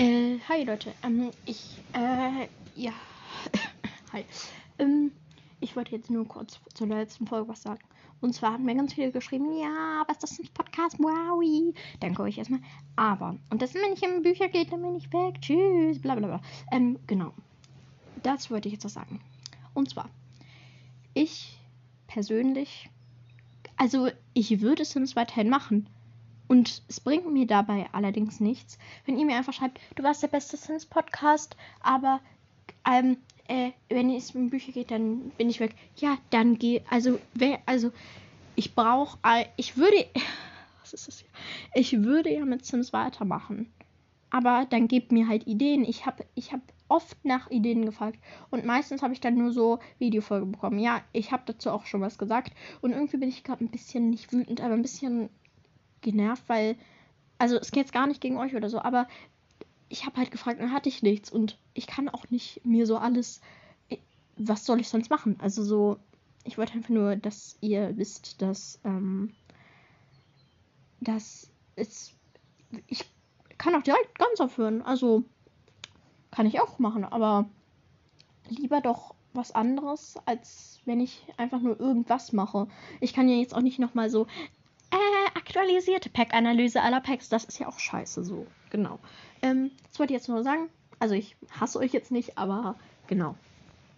Äh, hi Leute, ähm, ich, äh, ja, hi. Ähm, ich wollte jetzt nur kurz zur letzten Folge was sagen. Und zwar haben mir ganz viele geschrieben, ja, was ist das ein Podcast? Wow. Danke euch erstmal. Aber, und das, wenn ich in Bücher geht, dann bin ich weg. Tschüss, bla bla bla. Ähm, genau. Das wollte ich jetzt was sagen. Und zwar, ich persönlich, also ich würde Sims weiterhin machen. Und es bringt mir dabei allerdings nichts, wenn ihr mir einfach schreibt, du warst der beste Sims-Podcast, aber ähm, äh, wenn es um Bücher geht, dann bin ich weg. Ja, dann geh. Also, wer, also, ich brauche. Ich würde. Was ist das hier? Ich würde ja mit Sims weitermachen. Aber dann gebt mir halt Ideen. Ich habe ich hab oft nach Ideen gefragt. Und meistens habe ich dann nur so Videofolge bekommen. Ja, ich habe dazu auch schon was gesagt. Und irgendwie bin ich gerade ein bisschen nicht wütend, aber ein bisschen genervt, weil, also es geht jetzt gar nicht gegen euch oder so, aber ich habe halt gefragt, dann hatte ich nichts und ich kann auch nicht mir so alles, was soll ich sonst machen? Also so, ich wollte einfach nur, dass ihr wisst, dass, ähm, dass es, ich kann auch direkt ganz aufhören, also kann ich auch machen, aber lieber doch was anderes, als wenn ich einfach nur irgendwas mache. Ich kann ja jetzt auch nicht nochmal so, äh, aktualisierte Pack-Analyse aller Packs. Das ist ja auch scheiße so. Genau. Ähm, das wollte ich jetzt nur sagen. Also ich hasse euch jetzt nicht, aber genau.